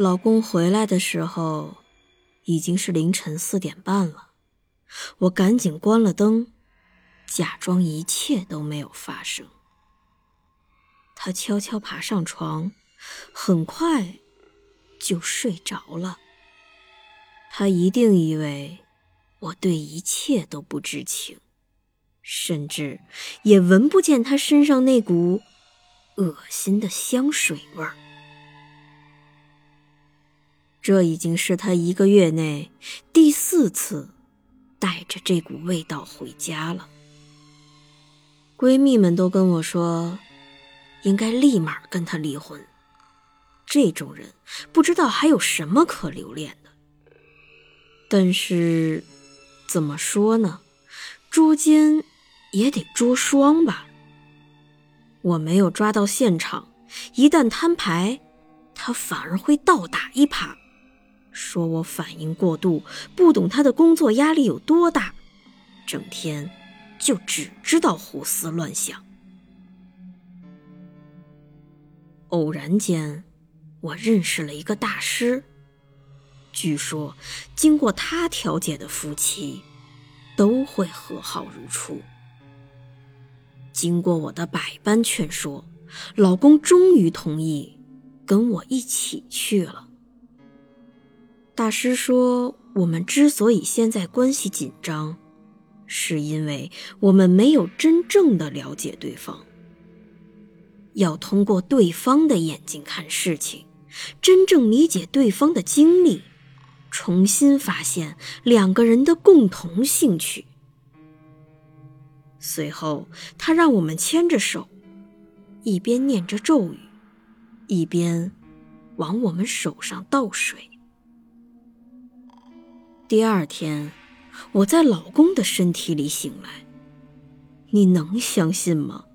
老公回来的时候，已经是凌晨四点半了。我赶紧关了灯，假装一切都没有发生。他悄悄爬上床，很快就睡着了。他一定以为我对一切都不知情，甚至也闻不见他身上那股恶心的香水味儿。这已经是他一个月内第四次带着这股味道回家了。闺蜜们都跟我说，应该立马跟他离婚。这种人不知道还有什么可留恋的。但是，怎么说呢？捉奸也得捉双吧。我没有抓到现场，一旦摊牌，他反而会倒打一耙。说我反应过度，不懂他的工作压力有多大，整天就只知道胡思乱想。偶然间，我认识了一个大师。据说，经过他调解的夫妻，都会和好如初。经过我的百般劝说，老公终于同意跟我一起去了。大师说：“我们之所以现在关系紧张，是因为我们没有真正的了解对方。要通过对方的眼睛看事情，真正理解对方的经历，重新发现两个人的共同兴趣。”随后，他让我们牵着手，一边念着咒语，一边往我们手上倒水。第二天，我在老公的身体里醒来，你能相信吗？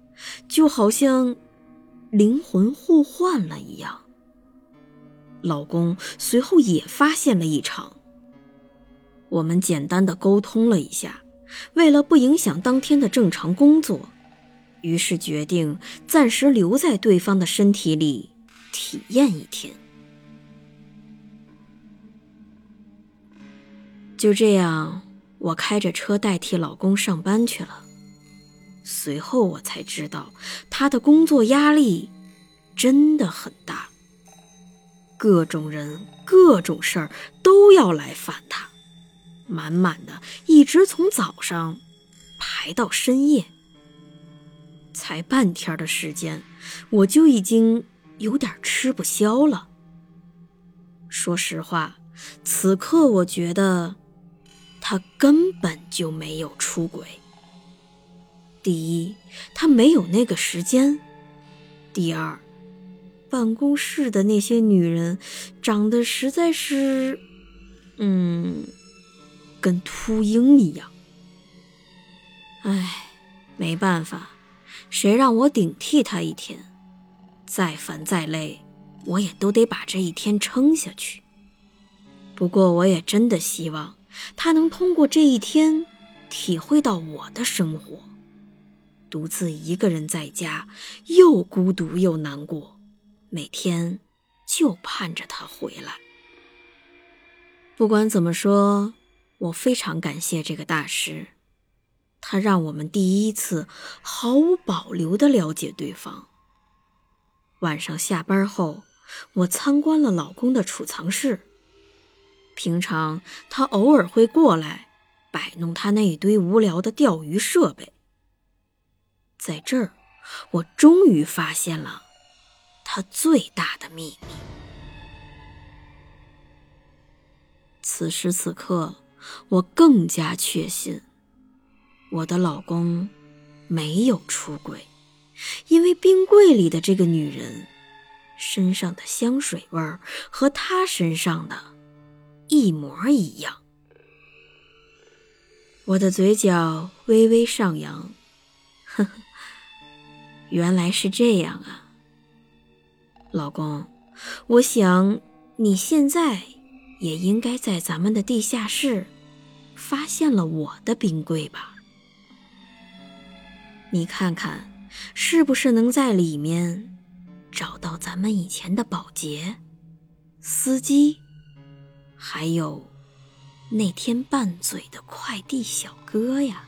就好像灵魂互换了一样。老公随后也发现了异常，我们简单的沟通了一下，为了不影响当天的正常工作，于是决定暂时留在对方的身体里体验一天。就这样，我开着车代替老公上班去了。随后我才知道，他的工作压力真的很大，各种人、各种事儿都要来烦他，满满的，一直从早上排到深夜。才半天的时间，我就已经有点吃不消了。说实话，此刻我觉得。他根本就没有出轨。第一，他没有那个时间；第二，办公室的那些女人长得实在是……嗯，跟秃鹰一样。唉，没办法，谁让我顶替他一天，再烦再累，我也都得把这一天撑下去。不过，我也真的希望。他能通过这一天体会到我的生活，独自一个人在家，又孤独又难过，每天就盼着他回来。不管怎么说，我非常感谢这个大师，他让我们第一次毫无保留的了解对方。晚上下班后，我参观了老公的储藏室。平常他偶尔会过来摆弄他那一堆无聊的钓鱼设备。在这儿，我终于发现了他最大的秘密。此时此刻，我更加确信，我的老公没有出轨，因为冰柜里的这个女人身上的香水味儿和他身上的一模一样。我的嘴角微微上扬，呵呵，原来是这样啊，老公，我想你现在也应该在咱们的地下室发现了我的冰柜吧？你看看，是不是能在里面找到咱们以前的保洁、司机，还有……那天拌嘴的快递小哥呀。